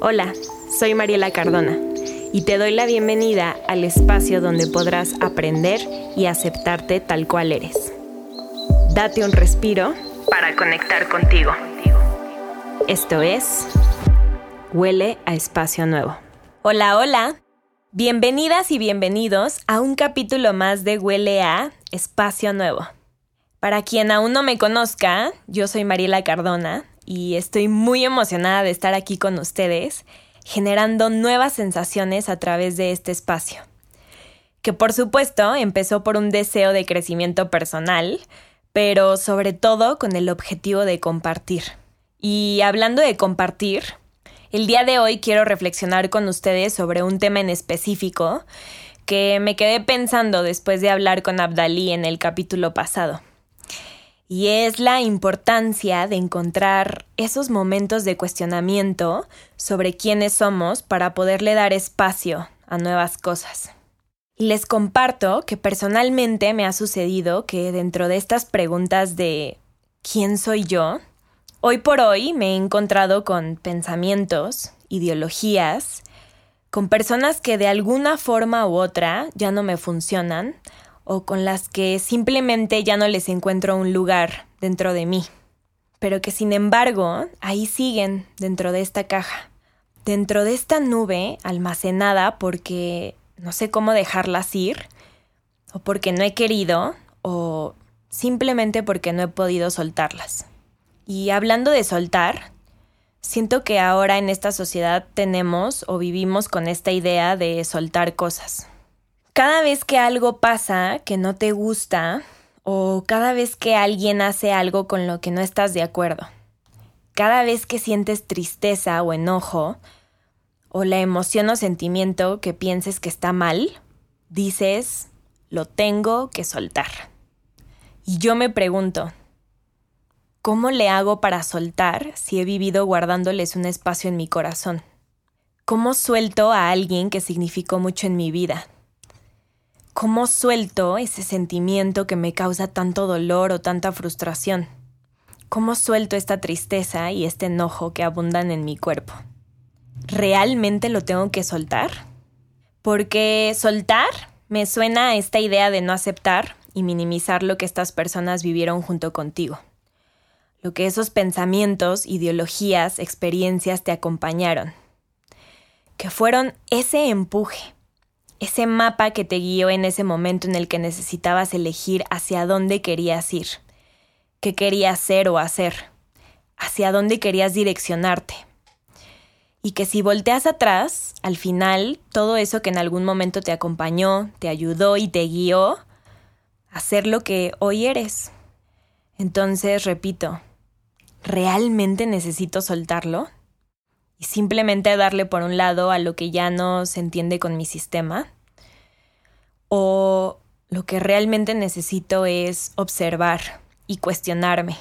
Hola, soy Mariela Cardona y te doy la bienvenida al espacio donde podrás aprender y aceptarte tal cual eres. Date un respiro para conectar contigo. Esto es Huele a Espacio Nuevo. Hola, hola. Bienvenidas y bienvenidos a un capítulo más de Huele a Espacio Nuevo. Para quien aún no me conozca, yo soy Mariela Cardona y estoy muy emocionada de estar aquí con ustedes, generando nuevas sensaciones a través de este espacio. Que por supuesto empezó por un deseo de crecimiento personal, pero sobre todo con el objetivo de compartir. Y hablando de compartir, el día de hoy quiero reflexionar con ustedes sobre un tema en específico que me quedé pensando después de hablar con Abdalí en el capítulo pasado y es la importancia de encontrar esos momentos de cuestionamiento sobre quiénes somos para poderle dar espacio a nuevas cosas. Y les comparto que personalmente me ha sucedido que dentro de estas preguntas de ¿quién soy yo? Hoy por hoy me he encontrado con pensamientos, ideologías, con personas que de alguna forma u otra ya no me funcionan o con las que simplemente ya no les encuentro un lugar dentro de mí, pero que sin embargo ahí siguen dentro de esta caja, dentro de esta nube almacenada porque no sé cómo dejarlas ir, o porque no he querido, o simplemente porque no he podido soltarlas. Y hablando de soltar, siento que ahora en esta sociedad tenemos o vivimos con esta idea de soltar cosas cada vez que algo pasa que no te gusta o cada vez que alguien hace algo con lo que no estás de acuerdo, cada vez que sientes tristeza o enojo, o la emoción o sentimiento que pienses que está mal, dices, lo tengo que soltar. Y yo me pregunto, ¿cómo le hago para soltar si he vivido guardándoles un espacio en mi corazón? ¿Cómo suelto a alguien que significó mucho en mi vida? ¿Cómo suelto ese sentimiento que me causa tanto dolor o tanta frustración? ¿Cómo suelto esta tristeza y este enojo que abundan en mi cuerpo? ¿Realmente lo tengo que soltar? Porque soltar me suena a esta idea de no aceptar y minimizar lo que estas personas vivieron junto contigo. Lo que esos pensamientos, ideologías, experiencias te acompañaron. Que fueron ese empuje, ese mapa que te guió en ese momento en el que necesitabas elegir hacia dónde querías ir, qué querías ser o hacer, hacia dónde querías direccionarte. Y que si volteas atrás, al final, todo eso que en algún momento te acompañó, te ayudó y te guió, a ser lo que hoy eres. Entonces, repito, ¿realmente necesito soltarlo? Simplemente darle por un lado a lo que ya no se entiende con mi sistema? ¿O lo que realmente necesito es observar y cuestionarme?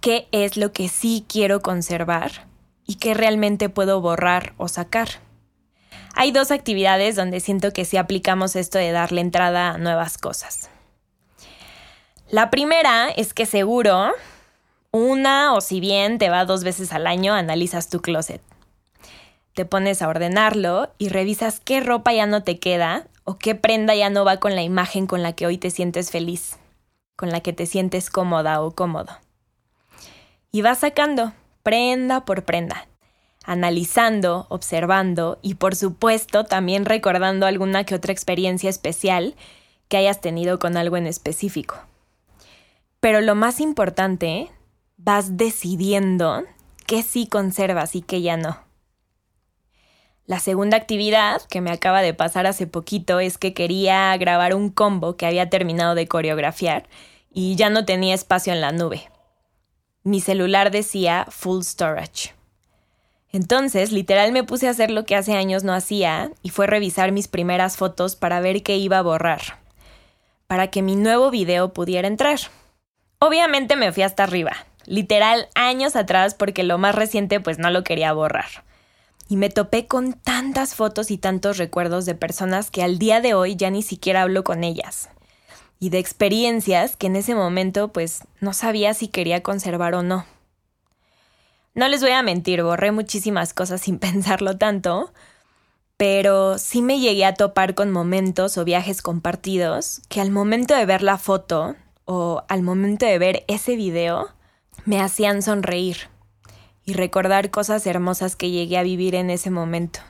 ¿Qué es lo que sí quiero conservar y qué realmente puedo borrar o sacar? Hay dos actividades donde siento que sí aplicamos esto de darle entrada a nuevas cosas. La primera es que seguro una o si bien te va dos veces al año, analizas tu closet. Te pones a ordenarlo y revisas qué ropa ya no te queda o qué prenda ya no va con la imagen con la que hoy te sientes feliz, con la que te sientes cómoda o cómodo. Y vas sacando prenda por prenda, analizando, observando y por supuesto también recordando alguna que otra experiencia especial que hayas tenido con algo en específico. Pero lo más importante vas decidiendo qué sí conservas y qué ya no. La segunda actividad que me acaba de pasar hace poquito es que quería grabar un combo que había terminado de coreografiar y ya no tenía espacio en la nube. Mi celular decía full storage. Entonces, literal me puse a hacer lo que hace años no hacía y fue revisar mis primeras fotos para ver qué iba a borrar, para que mi nuevo video pudiera entrar. Obviamente me fui hasta arriba, literal años atrás porque lo más reciente pues no lo quería borrar. Y me topé con tantas fotos y tantos recuerdos de personas que al día de hoy ya ni siquiera hablo con ellas. Y de experiencias que en ese momento pues no sabía si quería conservar o no. No les voy a mentir, borré muchísimas cosas sin pensarlo tanto, pero sí me llegué a topar con momentos o viajes compartidos que al momento de ver la foto o al momento de ver ese video me hacían sonreír y recordar cosas hermosas que llegué a vivir en ese momento.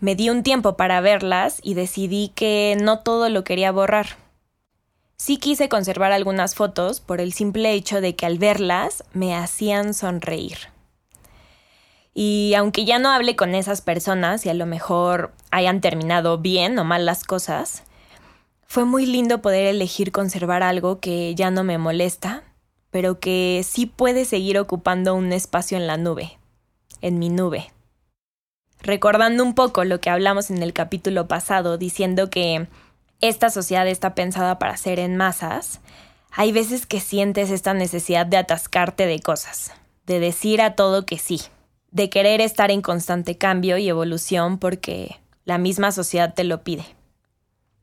Me di un tiempo para verlas y decidí que no todo lo quería borrar. Sí quise conservar algunas fotos por el simple hecho de que al verlas me hacían sonreír. Y aunque ya no hable con esas personas y a lo mejor hayan terminado bien o mal las cosas, fue muy lindo poder elegir conservar algo que ya no me molesta, pero que sí puede seguir ocupando un espacio en la nube, en mi nube. Recordando un poco lo que hablamos en el capítulo pasado, diciendo que esta sociedad está pensada para ser en masas, hay veces que sientes esta necesidad de atascarte de cosas, de decir a todo que sí de querer estar en constante cambio y evolución porque la misma sociedad te lo pide.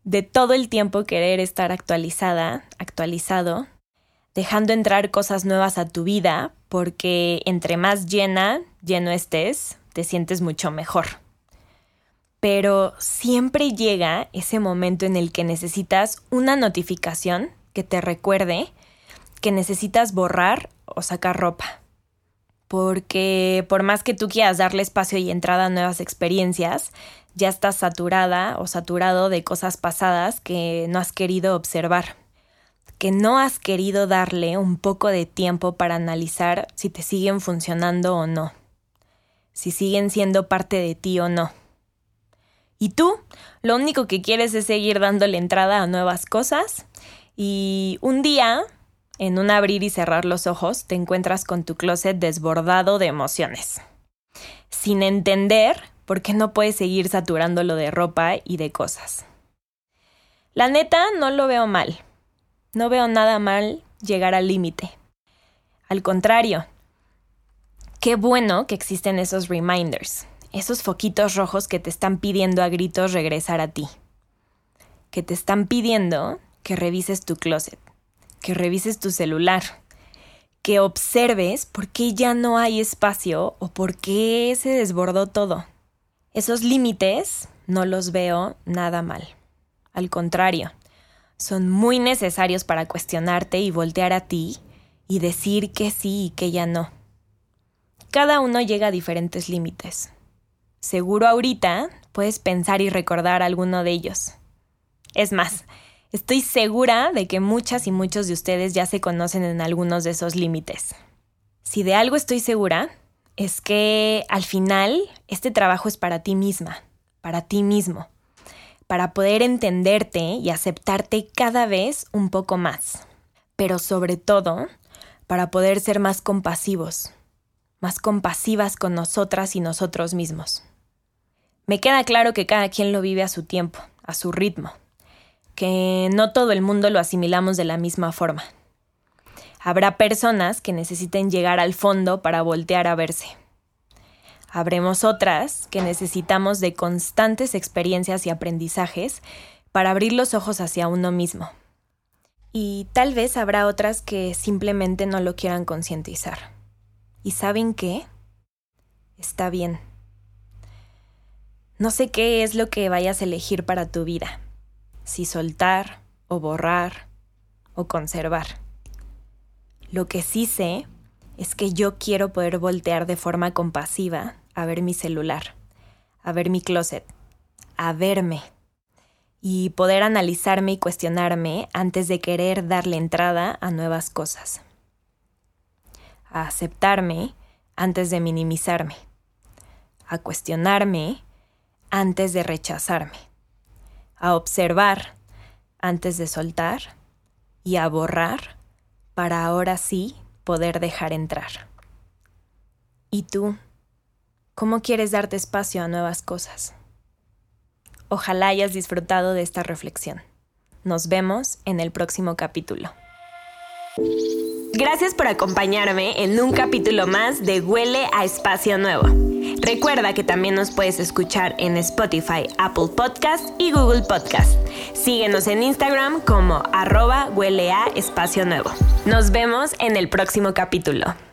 De todo el tiempo querer estar actualizada, actualizado, dejando entrar cosas nuevas a tu vida porque entre más llena, lleno estés, te sientes mucho mejor. Pero siempre llega ese momento en el que necesitas una notificación que te recuerde que necesitas borrar o sacar ropa porque por más que tú quieras darle espacio y entrada a nuevas experiencias, ya estás saturada o saturado de cosas pasadas que no has querido observar, que no has querido darle un poco de tiempo para analizar si te siguen funcionando o no, si siguen siendo parte de ti o no. Y tú, lo único que quieres es seguir dándole entrada a nuevas cosas y un día en un abrir y cerrar los ojos te encuentras con tu closet desbordado de emociones, sin entender por qué no puedes seguir saturándolo de ropa y de cosas. La neta, no lo veo mal. No veo nada mal llegar al límite. Al contrario, qué bueno que existen esos reminders, esos foquitos rojos que te están pidiendo a gritos regresar a ti, que te están pidiendo que revises tu closet, que revises tu celular, que observes por qué ya no hay espacio o por qué se desbordó todo. Esos límites no los veo nada mal. Al contrario, son muy necesarios para cuestionarte y voltear a ti y decir que sí y que ya no. Cada uno llega a diferentes límites. Seguro ahorita puedes pensar y recordar alguno de ellos. Es más, Estoy segura de que muchas y muchos de ustedes ya se conocen en algunos de esos límites. Si de algo estoy segura, es que al final este trabajo es para ti misma, para ti mismo, para poder entenderte y aceptarte cada vez un poco más, pero sobre todo para poder ser más compasivos, más compasivas con nosotras y nosotros mismos. Me queda claro que cada quien lo vive a su tiempo, a su ritmo que no todo el mundo lo asimilamos de la misma forma. Habrá personas que necesiten llegar al fondo para voltear a verse. Habremos otras que necesitamos de constantes experiencias y aprendizajes para abrir los ojos hacia uno mismo. Y tal vez habrá otras que simplemente no lo quieran concientizar. ¿Y saben qué? Está bien. No sé qué es lo que vayas a elegir para tu vida si soltar o borrar o conservar. Lo que sí sé es que yo quiero poder voltear de forma compasiva a ver mi celular, a ver mi closet, a verme y poder analizarme y cuestionarme antes de querer darle entrada a nuevas cosas. A aceptarme antes de minimizarme. A cuestionarme antes de rechazarme a observar antes de soltar y a borrar para ahora sí poder dejar entrar. ¿Y tú? ¿Cómo quieres darte espacio a nuevas cosas? Ojalá hayas disfrutado de esta reflexión. Nos vemos en el próximo capítulo. Gracias por acompañarme en un capítulo más de Huele a Espacio Nuevo. Recuerda que también nos puedes escuchar en Spotify, Apple Podcast y Google Podcast. Síguenos en Instagram como arroba huele espacio nuevo. Nos vemos en el próximo capítulo.